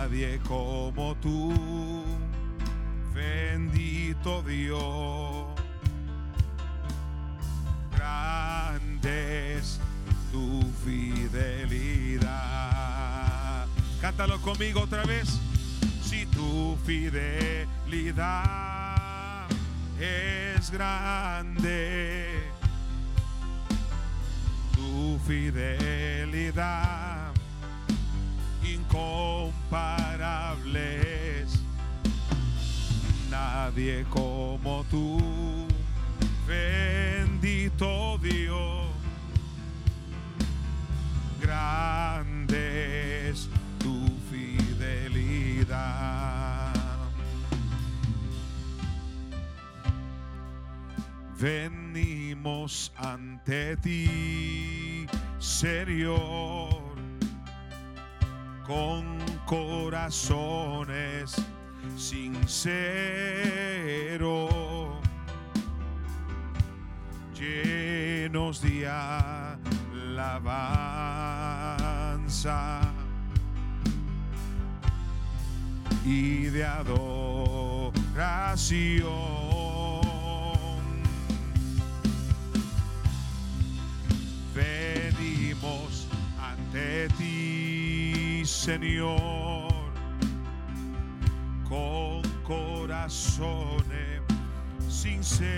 Nadie como tú, bendito Dios. Grande es tu fidelidad. Cántalo conmigo otra vez. Si tu fidelidad es grande, tu fidelidad incomparable es. Nadie como tú, bendito Dios. Grande es tu fidelidad. Venimos ante ti, Señor, con corazones sinceros, llenos de alabanza y de adoración. Señor, con corazones sinceros,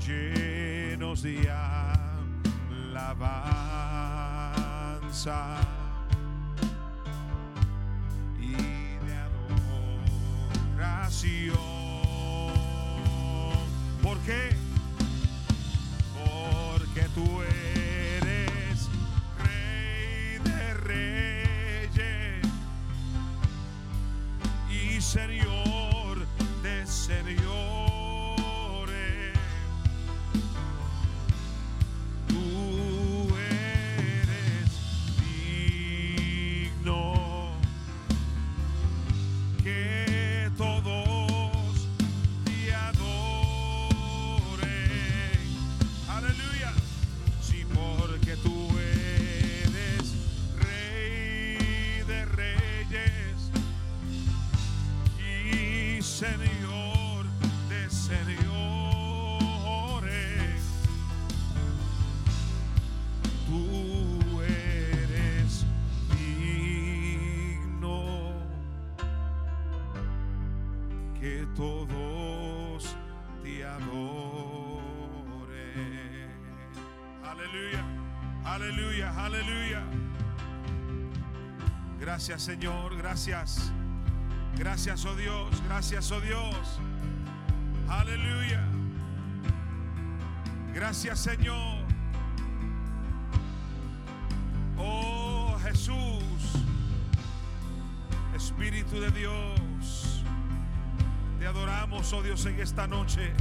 llenos de alabanza que todos te adoren. Aleluya, aleluya, aleluya. Gracias Señor, gracias. Gracias, oh Dios, gracias, oh Dios. Aleluya. Gracias Señor. Oh Jesús, Espíritu de Dios. Adoramos, oh Dios, en esta noche.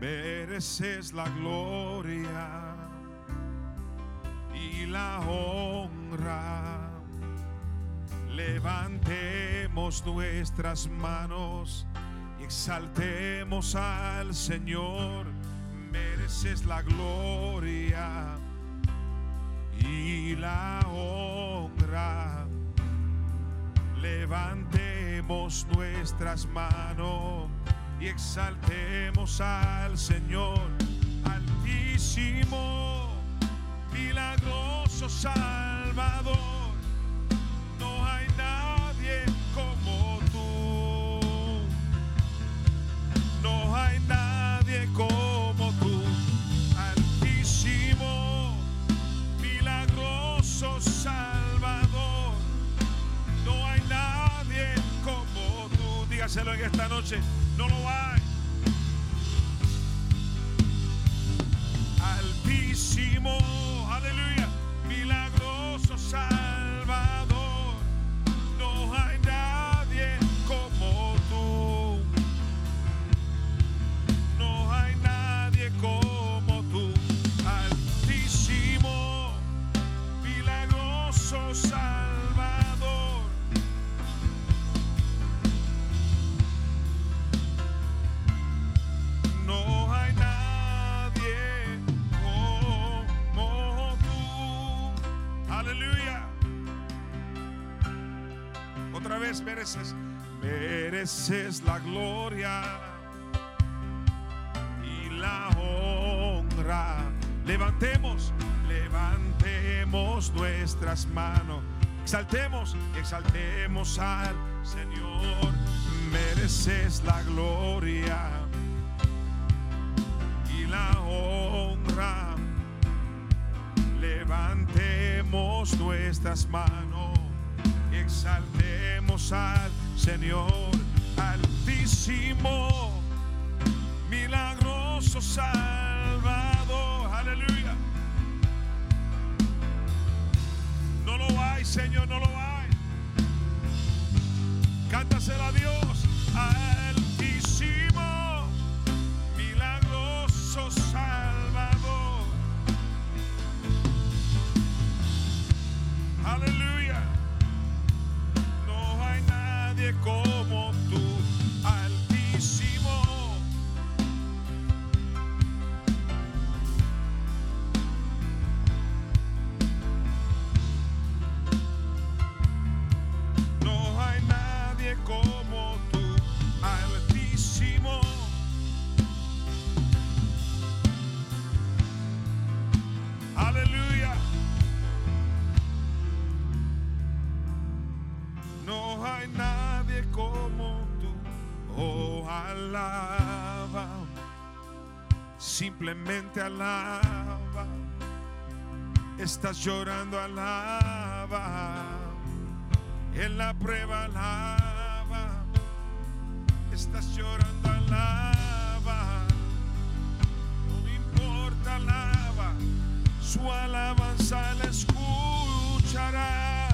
Mereces la gloria y la honra. Levantemos nuestras manos y exaltemos al Señor. Mereces la gloria la honra. Levantemos nuestras manos y exaltemos al Señor altísimo, milagroso Salvador. Mereces la gloria y la honra. Levantemos, levantemos nuestras manos. Exaltemos, exaltemos al Señor. Mereces la gloria y la honra. Levantemos nuestras manos. Exaltemos al Señor Altísimo, milagroso Salvador. Aleluya. No lo hay, Señor, no lo hay. Cántasela a Dios. Altísimo, Estás llorando, alaba. En la prueba, alaba. Estás llorando, alaba. No me importa, alaba. Su alabanza la escuchará.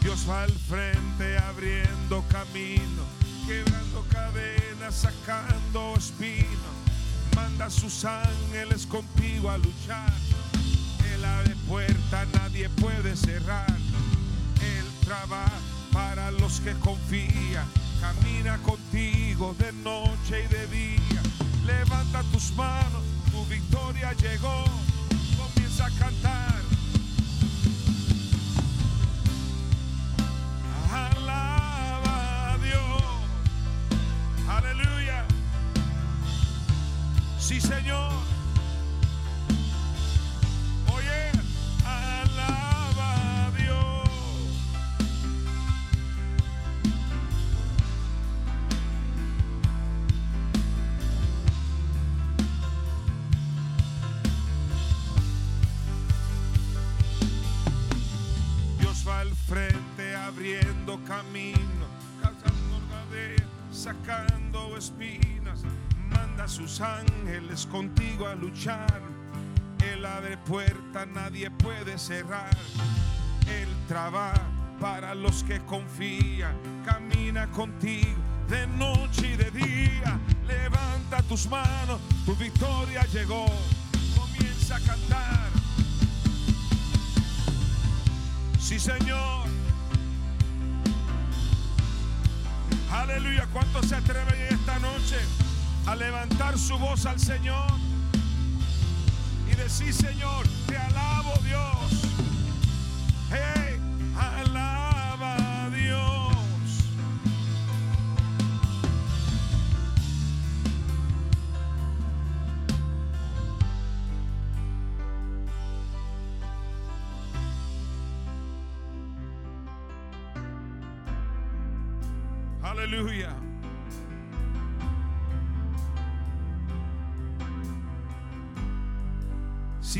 Dios va al frente abriendo camino, quebrando cadenas, sacando espinos. Manda sus ángeles contigo a luchar. El ave puerta nadie puede cerrar. Él trabaja para los que confían. Camina contigo de noche y de día. Levanta tus manos, tu victoria llegó. Comienza a cantar. Sí, Señor. Luchar. Él abre puerta, nadie puede cerrar. Él trabaja para los que confían. Camina contigo de noche y de día. Levanta tus manos, tu victoria llegó. Comienza a cantar. Sí, Señor. Aleluya. ¿Cuántos se atreven en esta noche a levantar su voz al Señor decir, Señor, te alabo Dios?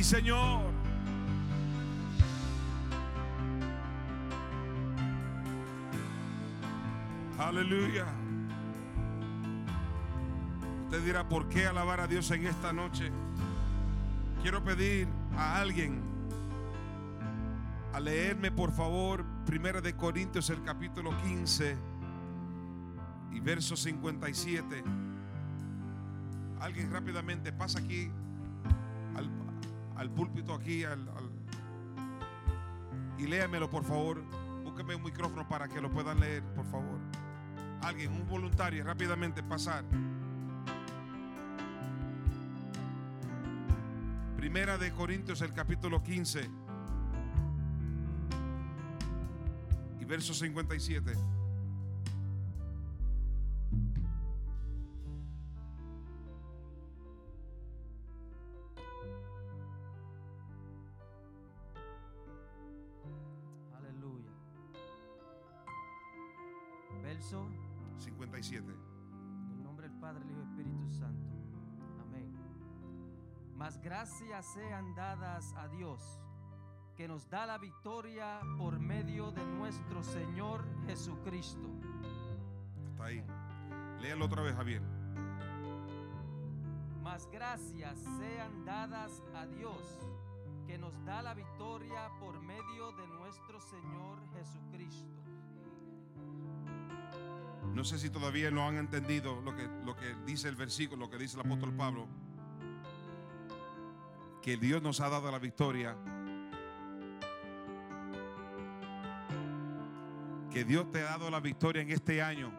Señor. Aleluya. Usted dirá, ¿por qué alabar a Dios en esta noche? Quiero pedir a alguien a leerme, por favor, Primera de Corintios, el capítulo 15 y verso 57. Alguien rápidamente pasa aquí al púlpito aquí y léamelo por favor. Búsqueme un micrófono para que lo puedan leer, por favor. Alguien, un voluntario, rápidamente pasar. Primera de Corintios, el capítulo 15 y y verso 57. Gracias sean dadas a Dios, que nos da la victoria por medio de nuestro Señor Jesucristo. Hasta ahí. Léalo otra vez, Javier. Mas gracias sean dadas a Dios, que nos da la victoria por medio de nuestro Señor Jesucristo. No sé si todavía no han entendido lo que, lo que dice el versículo, lo que dice el apóstol Pablo. Que Dios nos ha dado la victoria. Que Dios te ha dado la victoria en este año.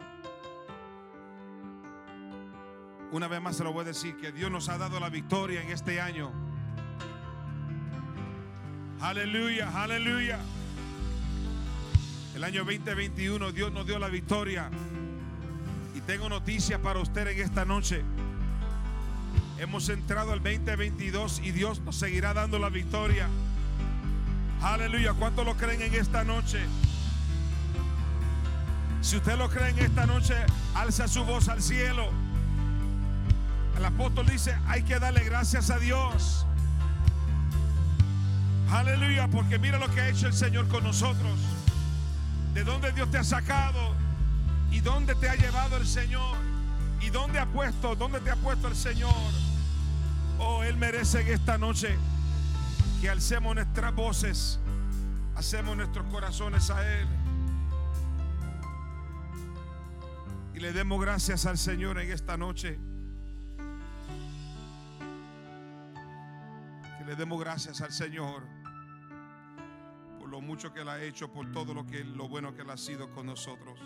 Una vez más se lo voy a decir, que Dios nos ha dado la victoria en este año. Aleluya, aleluya. El año 2021 Dios nos dio la victoria. Y tengo noticias para usted en esta noche. Hemos entrado al 2022 y Dios nos seguirá dando la victoria. Aleluya. ¿Cuántos lo creen en esta noche? Si usted lo cree en esta noche, alza su voz al cielo. El apóstol dice, hay que darle gracias a Dios. Aleluya, porque mira lo que ha hecho el Señor con nosotros. De dónde Dios te ha sacado y dónde te ha llevado el Señor y dónde ha puesto, dónde te ha puesto el Señor. Oh, Él merece en esta noche que alcemos nuestras voces, hacemos nuestros corazones a Él y le demos gracias al Señor en esta noche. Que le demos gracias al Señor por lo mucho que Él ha hecho, por todo lo que lo bueno que Él ha sido con nosotros.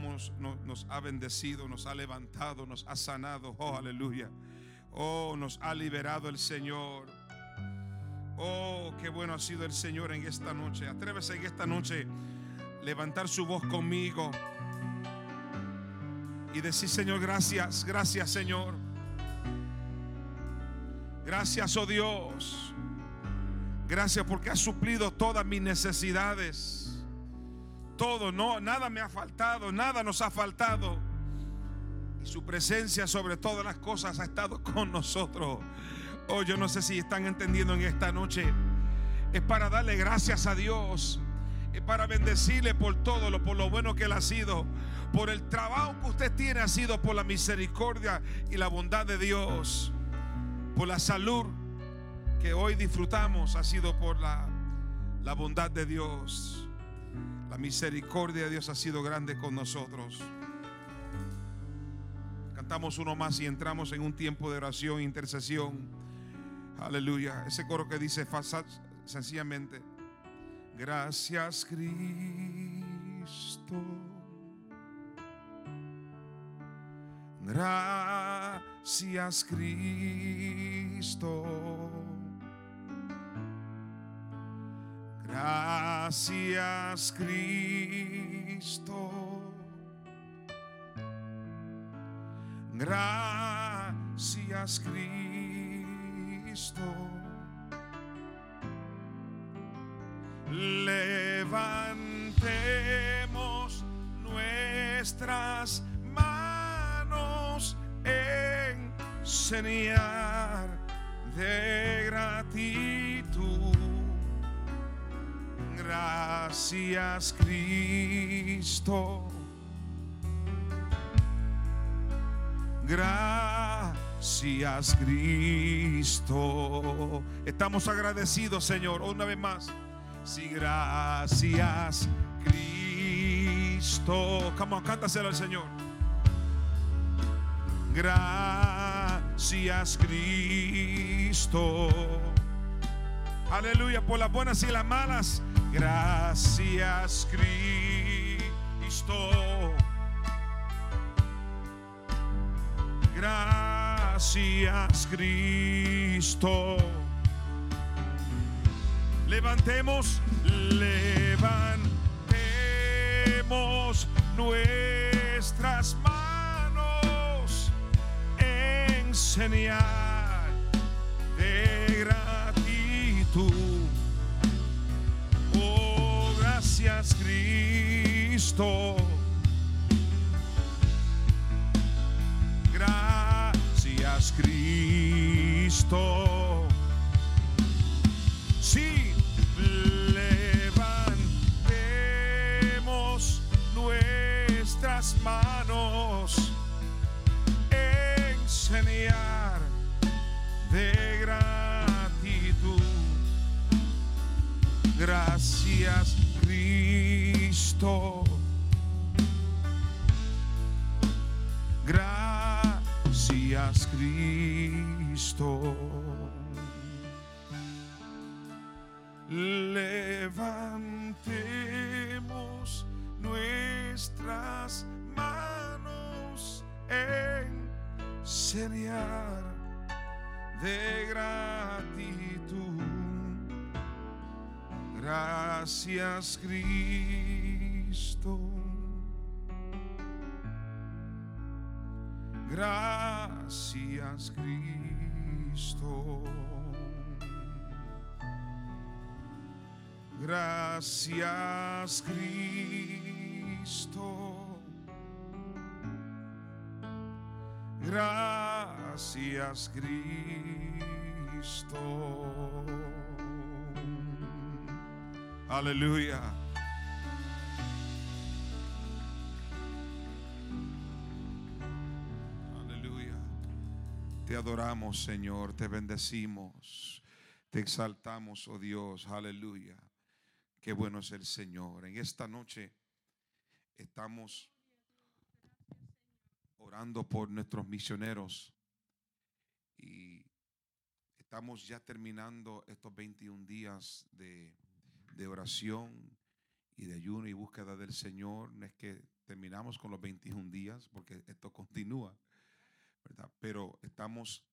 Nos ha bendecido, nos ha levantado, nos ha sanado. Oh, aleluya. Oh, nos ha liberado el Señor. Oh, qué bueno ha sido el Señor en esta noche. Atrévese en esta noche levantar su voz conmigo y decir, Señor, gracias, gracias, Señor. Gracias, oh Dios. Gracias porque has suplido todas mis necesidades. Todo, no, nada me ha faltado, nada nos ha faltado. Y su presencia sobre todas las cosas ha estado con nosotros. Oh, yo no sé si están entendiendo en esta noche. Es para darle gracias a Dios. Es para bendecirle por todo lo, por lo bueno que Él ha sido. Por el trabajo que usted tiene ha sido por la misericordia y la bondad de Dios. Por la salud que hoy disfrutamos ha sido por la, la bondad de Dios. La misericordia de Dios ha sido grande con nosotros. Cantamos uno más y entramos en un tiempo de oración e intercesión. Aleluya. Ese coro que dice sencillamente, gracias Cristo. Gracias Cristo. Gracias Cristo. Gracias Cristo. Levantemos nuestras manos en señal de gratitud. Gracias Cristo. Gracias Cristo. Estamos agradecidos, Señor, una vez más. Sí, gracias Cristo. Come on, cántaselo al Señor. Gracias Cristo. Aleluya, por las buenas y las malas. Gracias Cristo. Gracias Cristo. Levantemos, levantemos nuestras manos en señal Gracias Cristo. De gratitud. Gracias Cristo. Gracias Cristo. Gracias Cristo. Gracias Cristo. Aleluya. Aleluya. Te adoramos, Señor, te bendecimos, te exaltamos, oh Dios, aleluya. Qué bueno es el Señor. En esta noche estamos orando por nuestros misioneros y estamos ya terminando estos 21 días de, oración y de ayuno y búsqueda del Señor. No es que terminamos con los 21 días porque esto continúa, ¿verdad? Pero estamos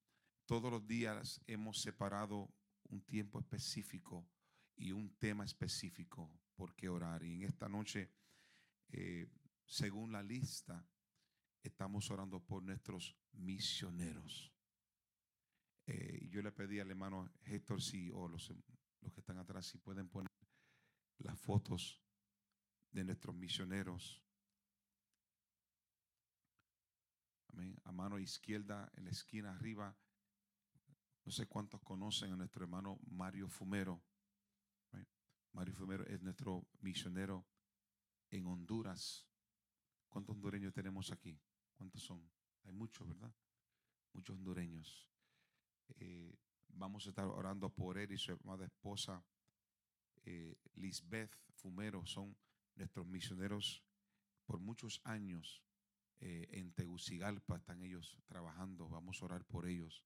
todos los días hemos separado un tiempo específico y un tema específico por qué orar. Y en esta noche, eh, según la lista, estamos orando por nuestros misioneros. Eh, yo le pedí al hermano Héctor si, o los, los que están atrás, si pueden poner las fotos de nuestros misioneros. Amén. A mano izquierda, en la esquina arriba, no sé cuántos conocen a nuestro hermano Mario Fumero. Mario Fumero es nuestro misionero en Honduras. ¿Cuántos hondureños tenemos aquí? ¿Cuántos son? Hay muchos, ¿verdad? Muchos hondureños. Eh, vamos a estar orando por él y su amada esposa, eh, Lisbeth Fumero, son nuestros misioneros por muchos años eh, en Tegucigalpa. Están ellos trabajando. Vamos a orar por ellos.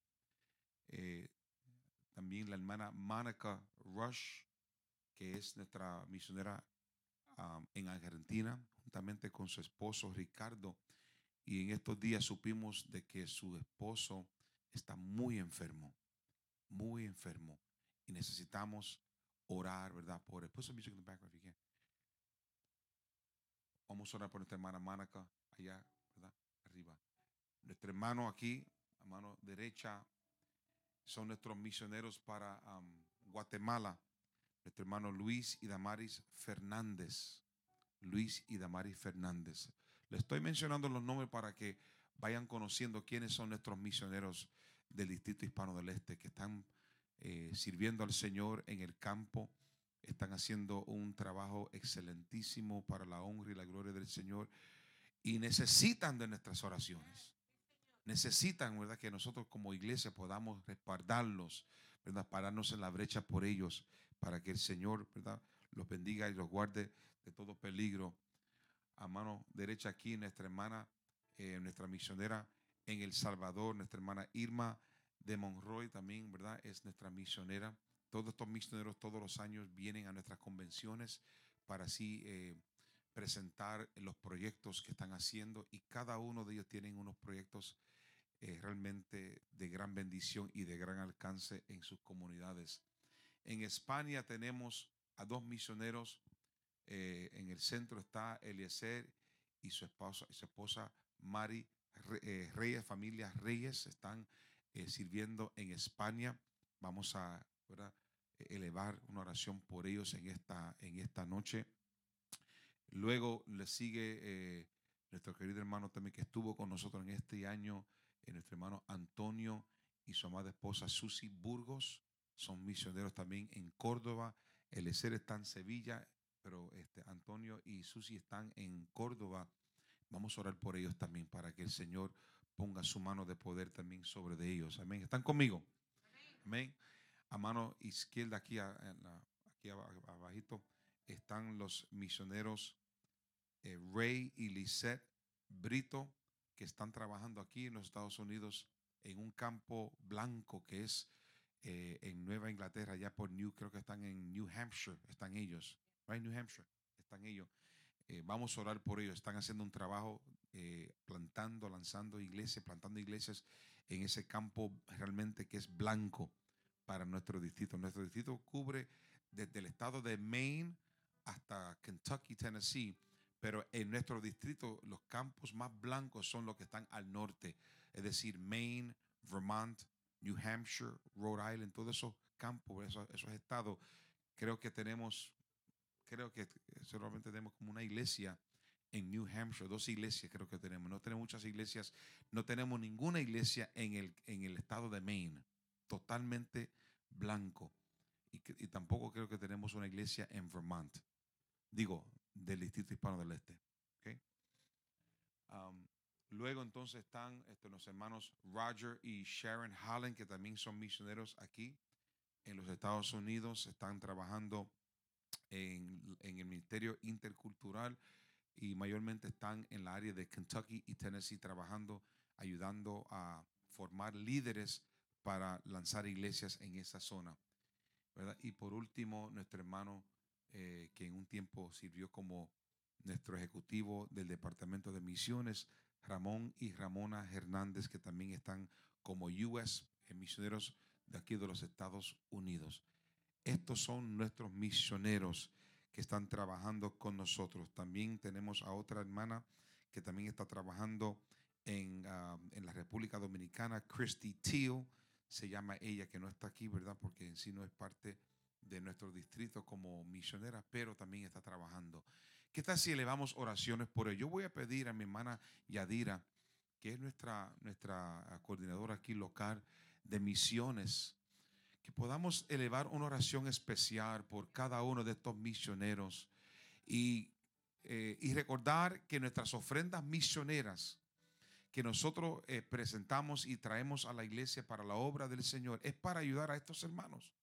Eh, también la hermana Monica Rush, que es nuestra misionera um, en Argentina, juntamente con su esposo Ricardo. Y en estos días supimos de que su esposo está muy enfermo, muy enfermo. Y necesitamos orar, ¿verdad? Por él. Put some music in the background if you can. Vamos a orar por nuestra hermana Monica allá, ¿verdad? Arriba. Nuestro hermano aquí, a mano derecha, son nuestros misioneros para Guatemala. Nuestro hermano Luis y Damaris Fernández. Luis y Damaris Fernández. Le estoy mencionando los nombres para que vayan conociendo quiénes son nuestros misioneros del Distrito Hispano del Este que están eh, sirviendo al Señor en el campo. Están haciendo un trabajo excelentísimo para la honra y la gloria del Señor y necesitan de nuestras oraciones necesitan, ¿verdad? Que nosotros como iglesia podamos respaldarlos, ¿verdad? Pararnos en la brecha por ellos, para que el Señor, ¿verdad? Los bendiga y los guarde de todo peligro. A mano derecha aquí, nuestra hermana, eh, nuestra misionera en El Salvador, nuestra hermana Irma de Monroy también, ¿verdad? Es nuestra misionera. Todos estos misioneros todos los años vienen a nuestras convenciones para así eh, presentar los proyectos que están haciendo y cada uno de ellos tienen unos proyectos eh, realmente de gran bendición y de gran alcance en sus comunidades. En España tenemos a dos misioneros eh, en el centro está Eliezer y su esposa, su esposa Mari eh, Reyes, familia Reyes, están eh, sirviendo en España. Vamos a elevar una oración por ellos en esta, en esta noche. Luego le sigue nuestro querido hermano también que estuvo con nosotros en este año, nuestro hermano Antonio y su amada esposa Susi Burgos. Son misioneros también en Córdoba. El está en Sevilla pero este, Antonio y Susi están en Córdoba. Vamos a orar por ellos también para que el Señor ponga su mano de poder también sobre de ellos. Amén. ¿Están conmigo? Amén. A mano izquierda aquí, aquí abajito están los misioneros eh, Ray y Lisette Brito que están trabajando aquí en los Estados Unidos en un campo blanco que es eh, en Nueva Inglaterra, ya por New, creo que están en New Hampshire, están ellos. New Hampshire, están ellos. Eh, vamos a orar por ellos. Están haciendo un trabajo eh, plantando, lanzando iglesias, plantando iglesias en ese campo realmente que es blanco para nuestro distrito. Nuestro distrito cubre desde el estado de Maine hasta Kentucky, Tennessee, pero en nuestro distrito los campos más blancos son los que están al norte, es decir, Maine, Vermont, New Hampshire, Rhode Island, todos esos campos, esos estados. Creo que tenemos creo que solamente tenemos como una iglesia en New Hampshire, dos iglesias creo que tenemos. No tenemos muchas iglesias, no tenemos ninguna iglesia en el, en el estado de Maine, totalmente blanco. Y, tampoco creo que tenemos una iglesia en Vermont, digo, del Distrito Hispano del Este. Um, luego entonces están este, los hermanos Roger y Sharon Hallen, que también son misioneros aquí en los Estados Unidos, están trabajando en, el Ministerio Intercultural y mayormente están en la área de Kentucky y Tennessee trabajando, ayudando a formar líderes para lanzar iglesias en esa zona. Y por último, nuestro hermano eh, que en un tiempo sirvió como nuestro ejecutivo del Departamento de Misiones, Ramón y Ramona Hernández, que también están como US eh, misioneros de aquí de los Estados Unidos. Estos son nuestros misioneros que están trabajando con nosotros. También tenemos a otra hermana que también está trabajando en, ah, en la República Dominicana, Christy Teal, se llama ella, que no está aquí, ¿verdad? Porque en sí no es parte de nuestro distrito como misionera, pero también está trabajando. ¿Qué tal si elevamos oraciones por ello? Yo voy a pedir a mi hermana Yadira, que es nuestra, nuestra coordinadora aquí local de misiones, que podamos elevar una oración especial por cada uno de estos misioneros y, eh, recordar que nuestras ofrendas misioneras que nosotros eh, presentamos y traemos a la iglesia para la obra del Señor es para ayudar a estos hermanos,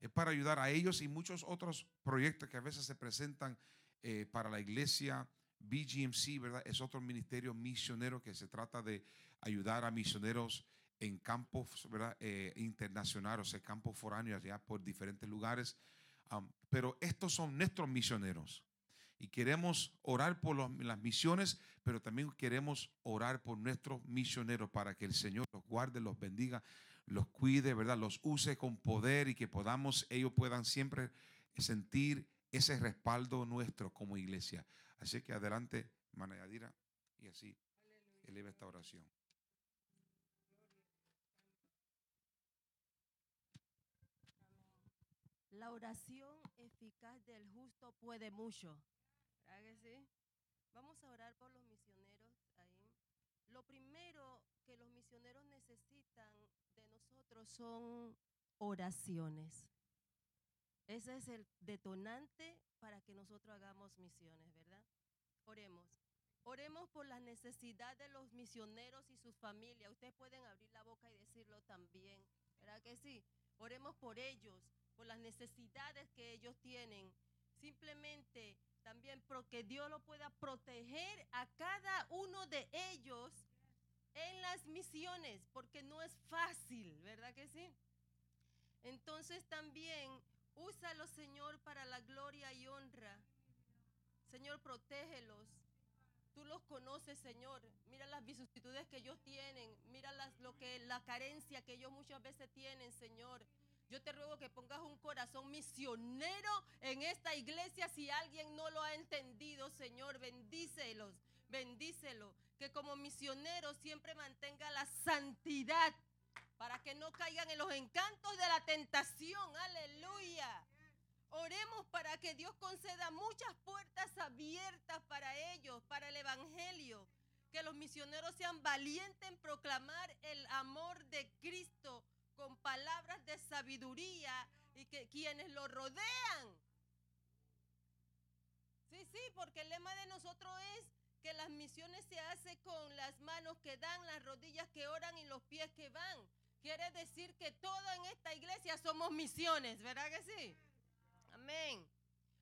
es para ayudar a ellos y muchos otros proyectos que a veces se presentan eh, para la iglesia. BGMC, ¿verdad? Es otro ministerio misionero que se trata de ayudar a misioneros en campos. Eh, internacionales, o sea, campos foráneos allá por diferentes lugares. pero estos son nuestros misioneros. Y queremos orar por las misiones, pero también queremos orar por nuestros misioneros para que el Señor los guarde, los bendiga, los cuide, ¿verdad? Los use con poder y que podamos, ellos puedan siempre sentir ese respaldo nuestro como iglesia. Así que adelante, Manayadira, y así eleva esta oración. La oración eficaz del justo puede mucho. ¿Verdad que sí? Vamos a orar por los misioneros ahí. Lo primero que los misioneros necesitan de nosotros son oraciones. Ese es el detonante para que nosotros hagamos misiones, ¿verdad? Oremos. Oremos por la necesidad de los misioneros y sus familias. Ustedes pueden abrir la boca y decirlo también, ¿verdad que sí? Oremos por ellos las necesidades que ellos tienen. Simplemente también porque Dios lo pueda proteger a cada uno de ellos en las misiones, porque no es fácil, ¿verdad que sí? Entonces también úsalo, Señor, para la gloria y honra. Señor, protégelos. Tú los conoces, Señor. Mira las vicisitudes que ellos tienen. Mira las, lo que, la carencia que ellos muchas veces tienen, Señor. Yo te ruego que pongas un corazón misionero en esta iglesia. Si alguien no lo ha entendido, Señor, bendícelos, bendícelo. Que como misionero siempre mantenga la santidad para que no caigan en los encantos de la tentación. Aleluya. Oremos para que Dios conceda muchas puertas abiertas para ellos, para el Evangelio. Que los misioneros sean valientes en proclamar el amor de Cristo con palabras de sabiduría y que quienes lo rodean. Sí, sí, porque el lema de nosotros es que las misiones se hacen con las manos que dan, las rodillas que oran y los pies que van. Quiere decir que todo en esta iglesia somos misiones, ¿verdad que sí? Amén.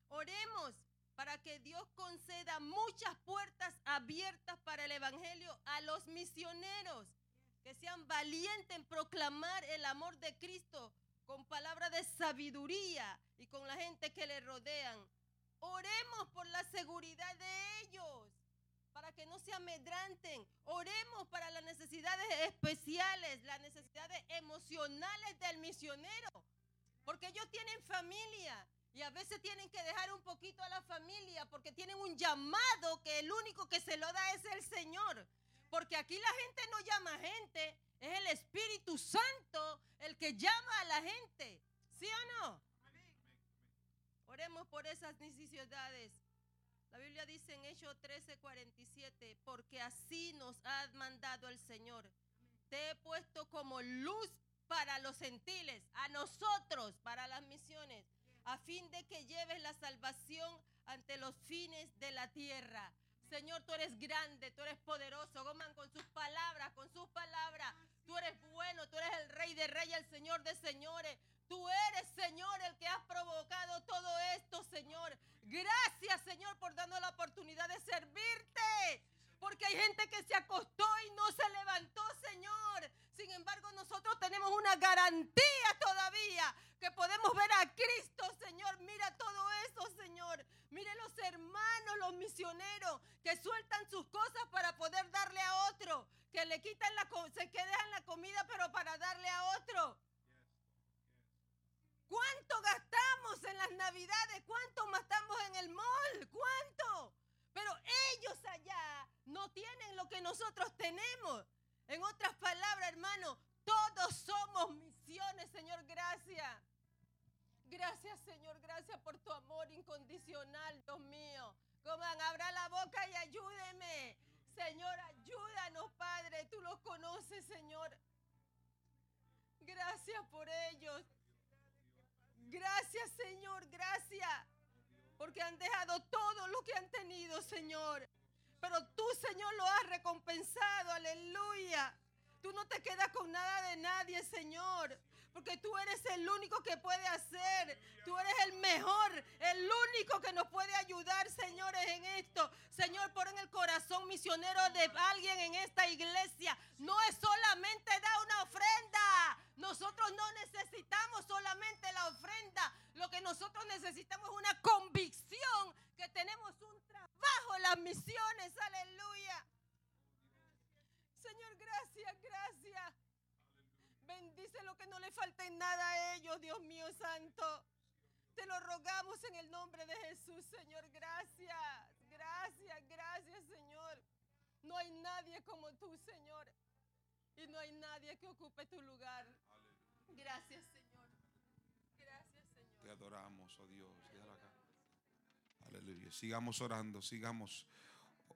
Oremos para que Dios conceda muchas puertas abiertas para el Evangelio a los misioneros, que sean valientes en proclamar el amor de Cristo con palabras de sabiduría y con la gente que le rodean. Oremos por la seguridad de ellos, para que no se amedranten. Oremos para las necesidades especiales, las necesidades emocionales del misionero, porque ellos tienen familia y a veces tienen que dejar un poquito a la familia porque tienen un llamado que el único que se lo da es el Señor. Porque aquí la gente no llama gente, es el Espíritu Santo el que llama a la gente. ¿Sí o no? Oremos por esas necesidades. La Biblia dice en Hechos 13:47, porque así nos ha mandado el Señor. Te he puesto como luz para los gentiles, a nosotros, para las misiones a fin de que lleves la salvación ante los fines de la tierra. Señor, tú eres grande, tú eres poderoso. Goman con sus palabras, con sus palabras. Tú eres bueno, tú eres el rey de reyes, el señor de señores. Tú eres, Señor, el que has provocado todo esto, Señor. Gracias, Señor, por darnos la oportunidad de servirte. Porque hay gente que se acostó y no se levantó, Señor. Sin embargo, nosotros tenemos una garantía todavía que podemos ver a Cristo, Señor. Mira todo eso, Señor. Mire los hermanos, los misioneros que sueltan sus cosas para poder darle a otro, que le quitan la se quedan la comida pero para darle a otro. ¿Cuánto gastamos en las navidades? ¿Cuánto gastamos en el mall? ¿Cuánto? Pero ellos allá no tienen lo que nosotros tenemos. En otras palabras, hermano, todos somos misiones, Señor, gracias. Gracias, Señor, gracias por tu amor incondicional, Dios mío. Coman, abra la boca y ayúdeme. Señor, ayúdanos, Padre. Tú los conoces, Señor. Gracias por ellos. Gracias, Señor, gracias. Porque han dejado todo lo que han tenido, Señor. Pero tú, Señor, lo has recompensado. Aleluya. Tú no te quedas con nada de nadie, Señor. Porque tú eres el único que puede hacer. Tú eres el mejor, el único que nos puede ayudar, señores, en esto. Señor, pon en el corazón misionero de alguien en esta iglesia. No es solamente dar una ofrenda. Nosotros no necesitamos solamente la ofrenda. Lo que nosotros necesitamos es una convicción que tenemos un trabajo en las misiones. Aleluya. Señor, gracias, gracias. Bendice lo que no le falte nada a ellos, Dios mío santo. Te lo rogamos en el nombre de Jesús, Señor. Gracias, gracias, gracias, Señor. No hay nadie como tú, Señor. Y no hay nadie que ocupe tu lugar. Gracias, Señor. Gracias, Señor. Te adoramos, oh Dios. Aleluya. Sigamos orando, sigamos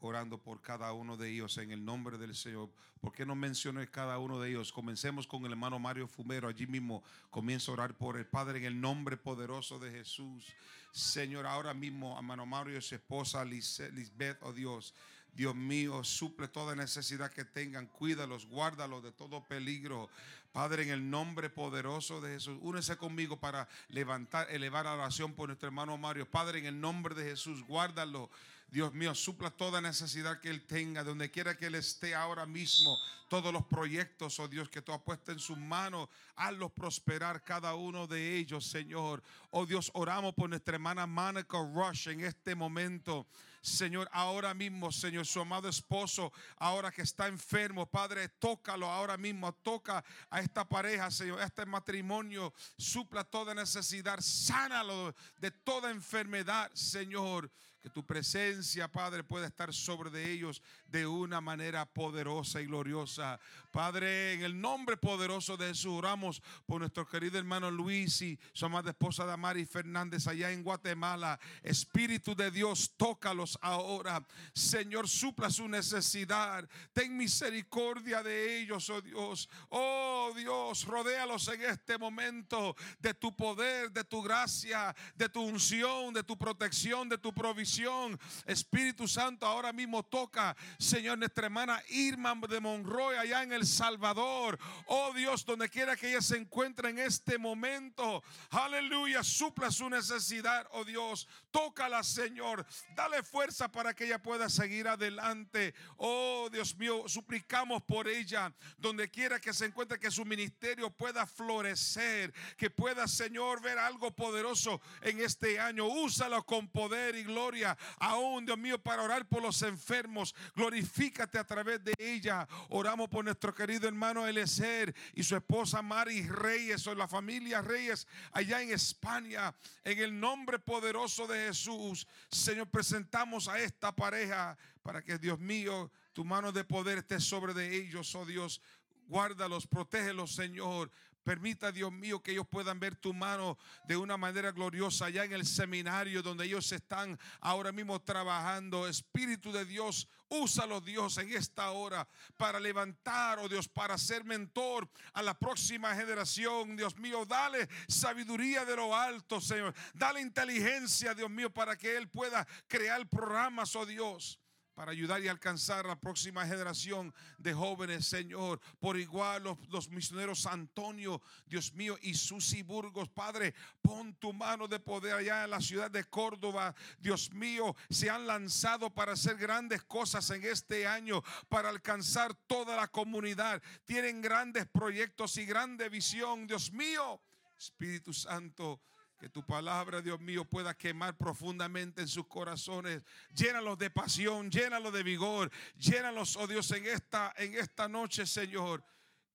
orando por cada uno de ellos en el nombre del Señor. ¿Por qué no mencioné cada uno de ellos? Comencemos con el hermano Mario Fumero. Allí mismo comienzo a orar por el Padre en el nombre poderoso de Jesús. Señor, ahora mismo, hermano Mario su esposa Lisbeth, oh Dios. Dios mío, suple toda necesidad que tengan, cuídalos, guárdalos de todo peligro. Padre, en el nombre poderoso de Jesús, únese conmigo para levantar, elevar la oración por nuestro hermano Mario. Padre, en el nombre de Jesús, guárdalo Dios mío, supla toda necesidad que Él tenga, donde quiera que Él esté ahora mismo. Todos los proyectos, oh Dios, que tú has puesto en sus manos, hazlos prosperar cada uno de ellos, Señor. Oh Dios, oramos por nuestra hermana Monica Rush en este momento. Señor, ahora mismo, Señor, su amado esposo, ahora que está enfermo, Padre, tócalo ahora mismo, toca a esta pareja, Señor, a este matrimonio, supla toda necesidad, sánalo de toda enfermedad, Señor. Que tu presencia, Padre, pueda estar sobre de ellos de una manera poderosa y gloriosa. Padre, en el nombre poderoso de Jesús, oramos por nuestro querido hermano Luis y su amada esposa Damari Fernández allá en Guatemala. Espíritu de Dios, tócalos ahora. Señor, supla su necesidad. Ten misericordia de ellos, oh Dios. Oh Dios, rodéalos en este momento de tu poder, de tu gracia, de tu unción, de tu protección, de tu provisión Espíritu Santo, ahora mismo toca, Señor, nuestra hermana Irma de Monroy allá en El Salvador. Oh Dios, donde quiera que ella se encuentre en este momento. Aleluya, supla su necesidad, oh Dios. Tócala, Señor. Dale fuerza para que ella pueda seguir adelante. Oh Dios mío, suplicamos por ella, donde quiera que se encuentre, que su ministerio pueda florecer, que pueda, Señor, ver algo poderoso en este año. Úsalo con poder y gloria aún, Dios mío, para orar por los enfermos. Glorifícate a través de ella. Oramos por nuestro querido hermano Elezer y su esposa Mari Reyes, o la familia Reyes, allá en España. En el nombre poderoso de Jesús, Señor, presentamos a esta pareja para que, Dios mío, tu mano de poder esté sobre de ellos, oh Dios. Guárdalos, protégelos, Señor. Permita, Dios mío, que ellos puedan ver tu mano de una manera gloriosa allá en el seminario donde ellos están ahora mismo trabajando. Espíritu de Dios, úsalo Dios en esta hora para levantar, oh Dios, para ser mentor a la próxima generación. Dios mío, dale sabiduría de lo alto, Señor. Dale inteligencia, Dios mío, para que Él pueda crear programas, oh Dios para ayudar y alcanzar la próxima generación de jóvenes, Señor. Por igual los, misioneros Antonio, Dios mío, y Susi Burgos, Padre, pon tu mano de poder allá en la ciudad de Córdoba. Dios mío, se han lanzado para hacer grandes cosas en este año, para alcanzar toda la comunidad. Tienen grandes proyectos y grande visión, Dios mío. Espíritu Santo, que tu palabra, Dios mío, pueda quemar profundamente en sus corazones. Llénalos de pasión, llénalos de vigor, llénalos, oh Dios, en esta, en esta noche, Señor.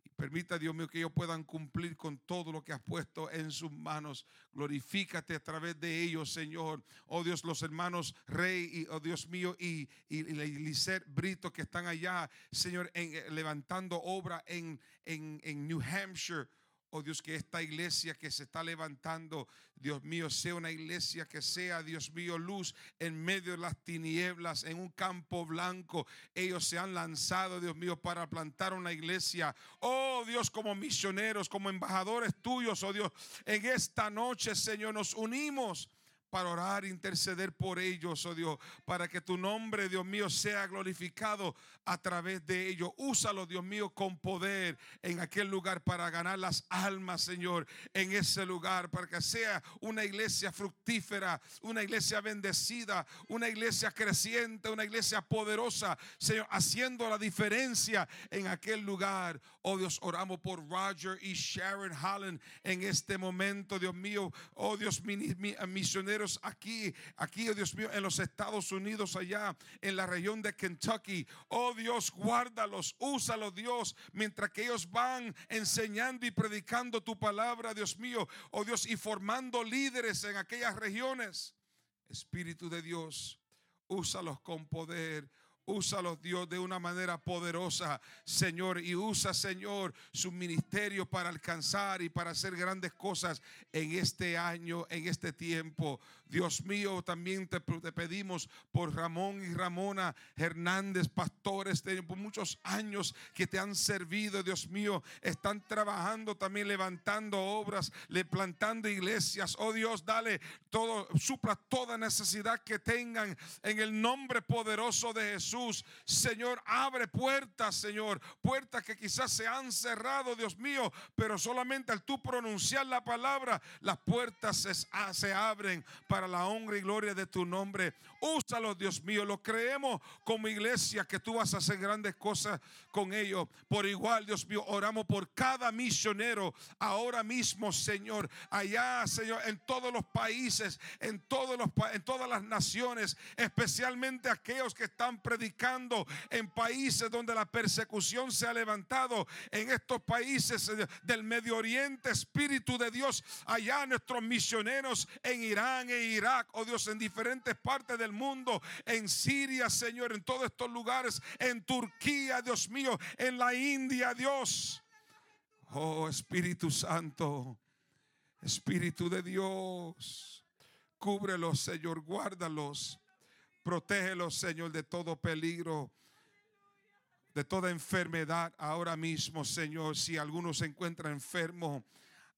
Y permita, Dios mío, que ellos puedan cumplir con todo lo que has puesto en sus manos. Glorifícate a través de ellos, Señor. Oh Dios, los hermanos Rey y, oh Dios mío, y, y, Brito que están allá, Señor, en, levantando obra en, en, en New Hampshire. Oh Dios, que esta iglesia que se está levantando, Dios mío, sea una iglesia que sea, Dios mío, luz en medio de las tinieblas, en un campo blanco. Ellos se han lanzado, Dios mío, para plantar una iglesia. Oh Dios, como misioneros, como embajadores tuyos, oh Dios, en esta noche, Señor, nos unimos para orar, interceder por ellos, oh Dios, para que tu nombre, Dios mío, sea glorificado a través de ellos. Úsalo, Dios mío, con poder en aquel lugar para ganar las almas, Señor, en ese lugar, para que sea una iglesia fructífera, una iglesia bendecida, una iglesia creciente, una iglesia poderosa, Señor, haciendo la diferencia en aquel lugar. Oh Dios, oramos por Roger y Sharon Holland en este momento, Dios mío, oh Dios, misionero aquí, aquí, oh Dios mío, en los Estados Unidos, allá en la región de Kentucky. Oh Dios, guárdalos, úsalos, Dios, mientras que ellos van enseñando y predicando tu palabra, Dios mío, oh Dios, y formando líderes en aquellas regiones. Espíritu de Dios, úsalos con poder. Úsalos, Dios, de una manera poderosa, Señor. Y usa, Señor, su ministerio para alcanzar y para hacer grandes cosas en este año, en este tiempo. Dios mío, también te, pedimos por Ramón y Ramona Hernández, pastores, por muchos años que te han servido, Dios mío. Están trabajando también, levantando obras, plantando iglesias. Oh Dios, dale todo, supla toda necesidad que tengan en el nombre poderoso de Jesús. Señor, abre puertas, Señor, puertas que quizás se han cerrado, Dios mío, pero solamente al tú pronunciar la palabra, las puertas se, ah, se abren para la honra y gloria de tu nombre. Úsalo, Dios mío, lo creemos como iglesia que tú vas a hacer grandes cosas con ellos. Por igual, Dios mío, oramos por cada misionero ahora mismo, Señor, allá, Señor, en todos los países, en todos los en todas las naciones, especialmente aquellos que están predicando en países donde la persecución se ha levantado, en estos países del Medio Oriente, Espíritu de Dios, allá nuestros misioneros en Irán e Irak, oh Dios, en diferentes partes del mundo, en Siria, Señor, en todos estos lugares, en Turquía, Dios mío, en la India, Dios. Oh Espíritu Santo, Espíritu de Dios, cúbrelos, Señor, guárdalos, protégelos, Señor, de todo peligro de toda enfermedad ahora mismo, Señor. Si alguno se encuentra enfermo,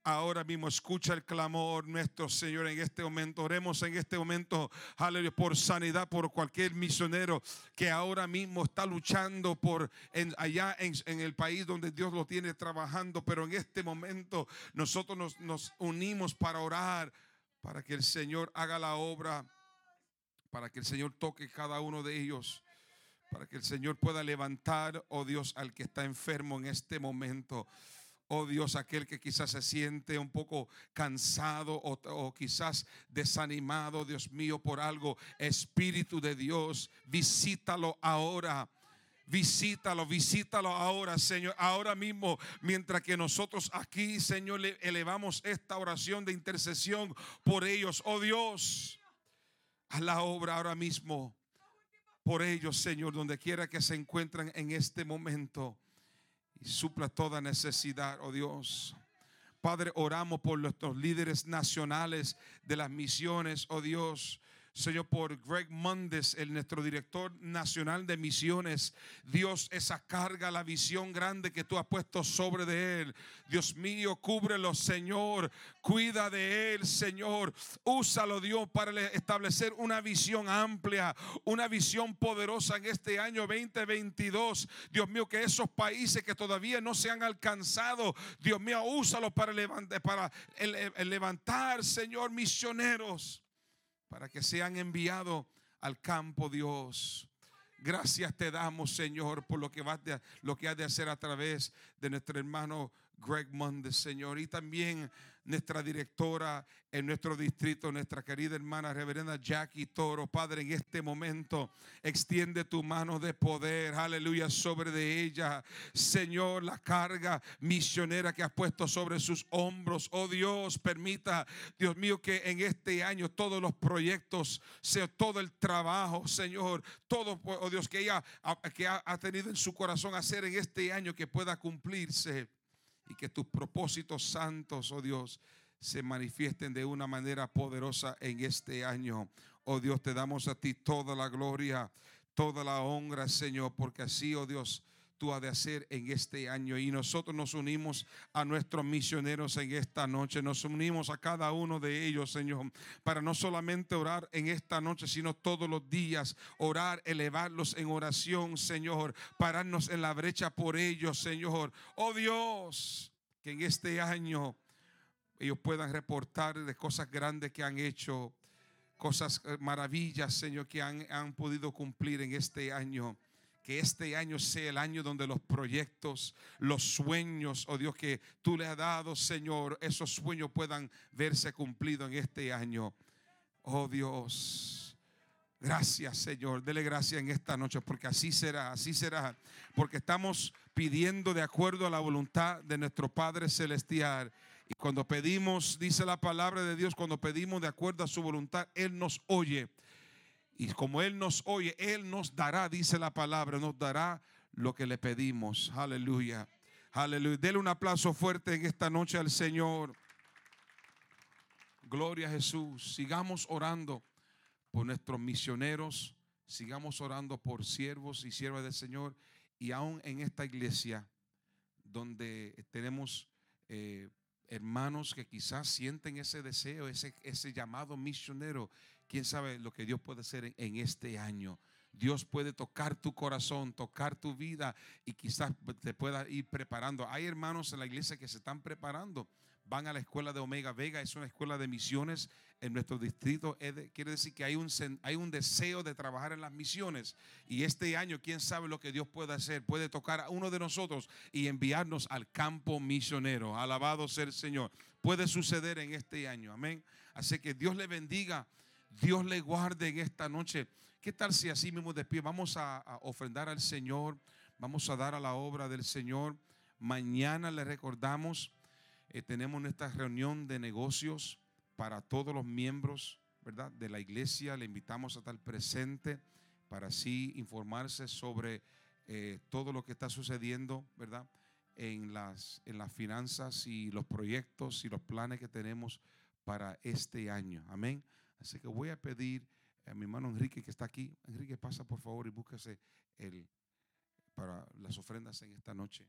Ahora mismo escucha el clamor nuestro Señor en este momento. Oremos en este momento, aleluya, por sanidad, por cualquier misionero que ahora mismo está luchando por allá en, el país donde Dios lo tiene trabajando. Pero en este momento nosotros nos, nos unimos para orar, para que el Señor haga la obra, para que el Señor toque cada uno de ellos para que el Señor pueda levantar, oh Dios, al que está enfermo en este momento. Oh Dios, aquel que quizás se siente un poco cansado o, quizás desanimado, Dios mío, por algo. Espíritu de Dios, visítalo ahora. Visítalo, visítalo ahora, Señor. Ahora mismo, mientras que nosotros aquí, Señor, le elevamos esta oración de intercesión por ellos. Oh Dios, a la obra ahora mismo por ellos, Señor, donde quiera que se encuentran en este momento y supla toda necesidad, oh Dios. Padre, oramos por nuestros líderes nacionales de las misiones, oh Dios. Señor, por Greg Mondes, el nuestro director nacional de misiones. Dios, esa carga, la visión grande que tú has puesto sobre de él. Dios mío, cúbrelo, Señor. Cuida de él, Señor. Úsalo, Dios, para establecer una visión amplia, una visión poderosa en este año 2022. Dios mío, que esos países que todavía no se han alcanzado, Dios mío, úsalo para levantar, para levantar, Señor, misioneros para que sean enviados al campo, Dios. Gracias te damos, Señor, por lo que, vas de, lo que has de hacer a través de nuestro hermano Greg Mondes, Señor. Y también nuestra directora en nuestro distrito, nuestra querida hermana reverenda Jackie Toro. Padre, en este momento extiende tu mano de poder, aleluya, sobre de ella. Señor, la carga misionera que has puesto sobre sus hombros. Oh Dios, permita, Dios mío, que en este año todos los proyectos, todo el trabajo, Señor, todo, oh Dios, que ella que ha tenido en su corazón hacer en este año que pueda cumplirse y que tus propósitos santos, oh Dios, se manifiesten de una manera poderosa en este año. Oh Dios, te damos a ti toda la gloria, toda la honra, Señor, porque así, oh Dios, tú has de hacer en este año. Y nosotros nos unimos a nuestros misioneros en esta noche. Nos unimos a cada uno de ellos, Señor, para no solamente orar en esta noche, sino todos los días. Orar, elevarlos en oración, Señor. Pararnos en la brecha por ellos, Señor. Oh Dios, que en este año ellos puedan reportar de cosas grandes que han hecho, cosas eh, maravillas, Señor, que han, han podido cumplir en este año que este año sea el año donde los proyectos, los sueños, oh Dios, que tú le has dado, Señor, esos sueños puedan verse cumplidos en este año. Oh Dios, gracias, Señor. Dele gracias en esta noche, porque así será, así será. Porque estamos pidiendo de acuerdo a la voluntad de nuestro Padre Celestial. Y cuando pedimos, dice la palabra de Dios, cuando pedimos de acuerdo a su voluntad, Él nos oye. Y como Él nos oye, Él nos dará, dice la palabra, nos dará lo que le pedimos. Aleluya. Aleluya. Dele un aplauso fuerte en esta noche al Señor. Gloria a Jesús. Sigamos orando por nuestros misioneros. Sigamos orando por siervos y siervas del Señor. Y aún en esta iglesia donde tenemos eh, hermanos que quizás sienten ese deseo, ese, ese llamado misionero quién sabe lo que Dios puede hacer en, este año. Dios puede tocar tu corazón, tocar tu vida y quizás te pueda ir preparando. Hay hermanos en la iglesia que se están preparando. Van a la escuela de Omega Vega, es una escuela de misiones en nuestro distrito. Quiere decir que hay un, hay un deseo de trabajar en las misiones. Y este año, quién sabe lo que Dios puede hacer. Puede tocar a uno de nosotros y enviarnos al campo misionero. Alabado sea el Señor. Puede suceder en este año. Amén. Así que Dios le bendiga. Dios le guarde en esta noche. ¿Qué tal si así mismo de pie vamos a, ofrendar al Señor? Vamos a dar a la obra del Señor. Mañana le recordamos, eh, tenemos nuestra reunión de negocios para todos los miembros, ¿verdad? De la iglesia. Le invitamos a estar presente para así informarse sobre eh, todo lo que está sucediendo, ¿verdad? En las, en las finanzas y los proyectos y los planes que tenemos para este año. Amén. Así que voy a pedir a mi hermano Enrique que está aquí. Enrique, pasa por favor y búsquese el, para las ofrendas en esta noche.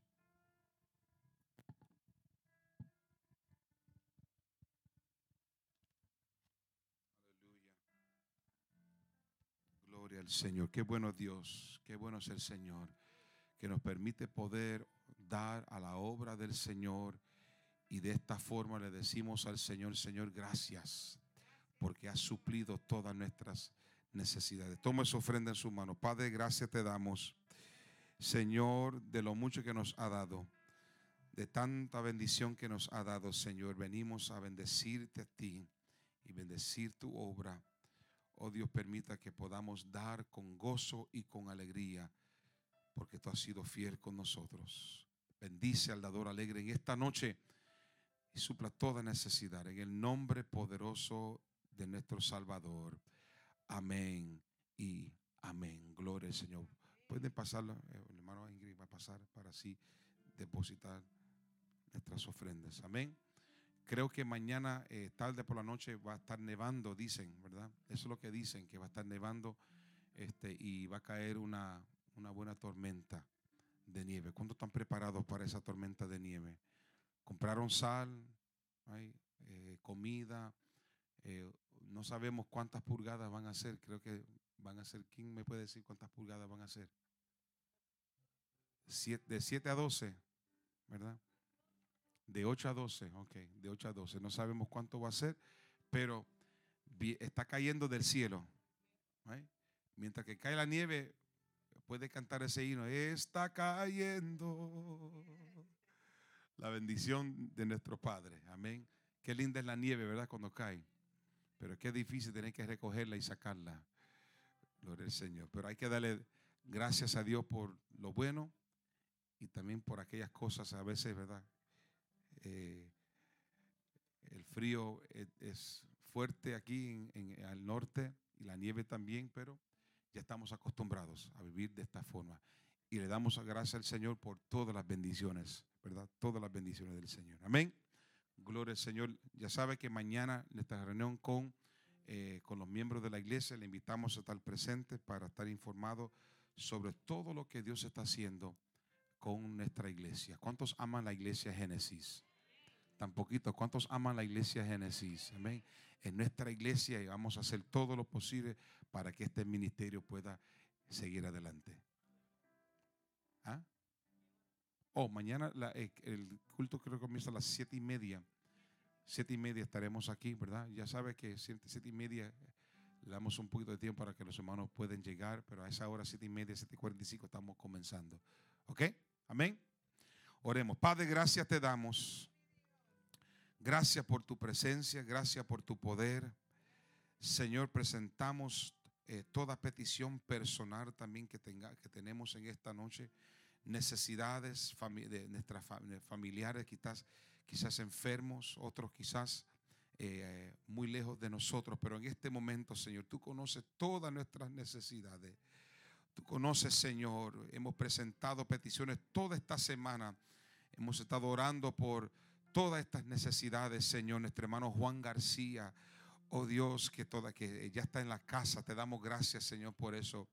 Gloria al Señor. Qué bueno Dios. Qué bueno es el Señor. Que nos permite poder dar a la obra del Señor. Y de esta forma le decimos al Señor, Señor, gracias porque ha suplido todas nuestras necesidades. Toma esa ofrenda en su mano. Padre, gracias te damos, Señor, de lo mucho que nos ha dado, de tanta bendición que nos ha dado, Señor. Venimos a bendecirte a ti y bendecir tu obra. Oh Dios, permita que podamos dar con gozo y con alegría, porque tú has sido fiel con nosotros. Bendice al dador alegre en esta noche y supla toda necesidad. En el nombre poderoso de nuestro Salvador. Amén y amén. Gloria al Señor. Pueden pasarlo, eh, el hermano Ingrid va a pasar para así depositar nuestras ofrendas. Amén. Creo que mañana, eh, tarde por la noche, va a estar nevando, dicen, ¿verdad? Eso es lo que dicen, que va a estar nevando este, y va a caer una, una buena tormenta de nieve. ¿Cuántos están preparados para esa tormenta de nieve? Compraron sal, eh, comida, eh, no sabemos cuántas pulgadas van a ser. Creo que van a ser. ¿Quién me puede decir cuántas pulgadas van a ser? de 7 a 12, ¿verdad? De 8 a 12, ok, de 8 a 12. No sabemos cuánto va a ser, pero está cayendo del cielo. Mientras que cae la nieve, puede cantar ese himno. Está cayendo la bendición de nuestro Padre. Amén. Qué linda es la nieve, ¿verdad? Cuando cae. Pero qué difícil tener que recogerla y sacarla. Gloria al Señor. Pero hay que darle gracias a Dios por lo bueno y también por aquellas cosas a veces, ¿verdad? Eh, el frío es, fuerte aquí en, al norte y la nieve también, pero ya estamos acostumbrados a vivir de esta forma. Y le damos gracias al Señor por todas las bendiciones, ¿verdad? Todas las bendiciones del Señor. Amén. Gloria al Señor. Ya sabe que mañana nuestra reunión con, eh, con los miembros de la iglesia le invitamos a estar presentes para estar informados sobre todo lo que Dios está haciendo con nuestra iglesia. ¿Cuántos aman la iglesia Génesis? Tan poquito. ¿Cuántos aman la iglesia Génesis? Amén. En nuestra iglesia y vamos a hacer todo lo posible para que este ministerio pueda seguir adelante. ¿Ah? Oh, mañana eh, el culto creo que comienza a las siete y media. Siete y media estaremos aquí, ¿verdad? Ya sabe que siete, siete y media le damos un poquito de tiempo para que los hermanos puedan llegar, pero a esa hora, siete y media, siete y cuarenta y cinco, estamos comenzando. ¿Ok? Amén. Oremos. Padre, gracias te damos. Gracias por tu presencia, gracias por tu poder. Señor, presentamos eh, toda petición personal también que, tenga, que tenemos en esta noche necesidades de nuestras familiares, quizás, quizás enfermos, otros quizás eh, muy lejos de nosotros, pero en este momento, Señor, tú conoces todas nuestras necesidades. Tú conoces, Señor, hemos presentado peticiones toda esta semana. Hemos estado orando por todas estas necesidades, Señor. Nuestro hermano Juan García, oh Dios, que toda que ya está en la casa. Te damos gracias, Señor, por eso.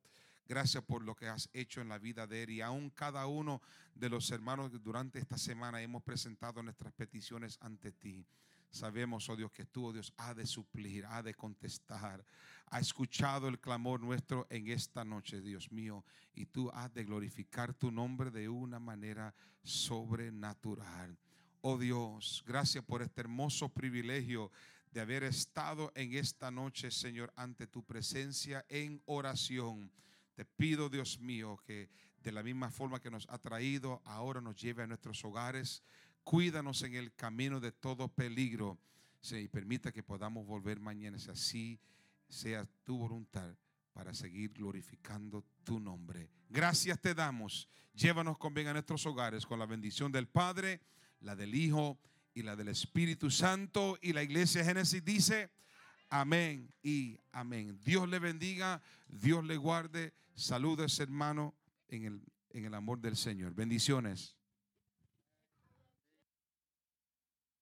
Gracias por lo que has hecho en la vida de él. Y aún cada uno de los hermanos durante esta semana hemos presentado nuestras peticiones ante ti. Sabemos, oh Dios, que tú, oh Dios, ha de suplir, ha de contestar. Ha escuchado el clamor nuestro en esta noche, Dios mío, y tú has de glorificar tu nombre de una manera sobrenatural. Oh Dios, gracias por este hermoso privilegio de haber estado en esta noche, Señor, ante tu presencia en oración. Te pido, Dios mío, que de la misma forma que nos ha traído, ahora nos lleve a nuestros hogares Cuídanos en el camino de todo peligro. y permita que podamos volver mañana, si así sea tu voluntad, para seguir glorificando tu nombre. Gracias te damos. Llévanos con bien a nuestros hogares con la bendición del Padre, la del Hijo y la del Espíritu Santo. Y la iglesia Génesis dice, amén y amén. Dios le bendiga, Dios le guarde. Saludos hermano en el, en el amor del Señor. Bendiciones.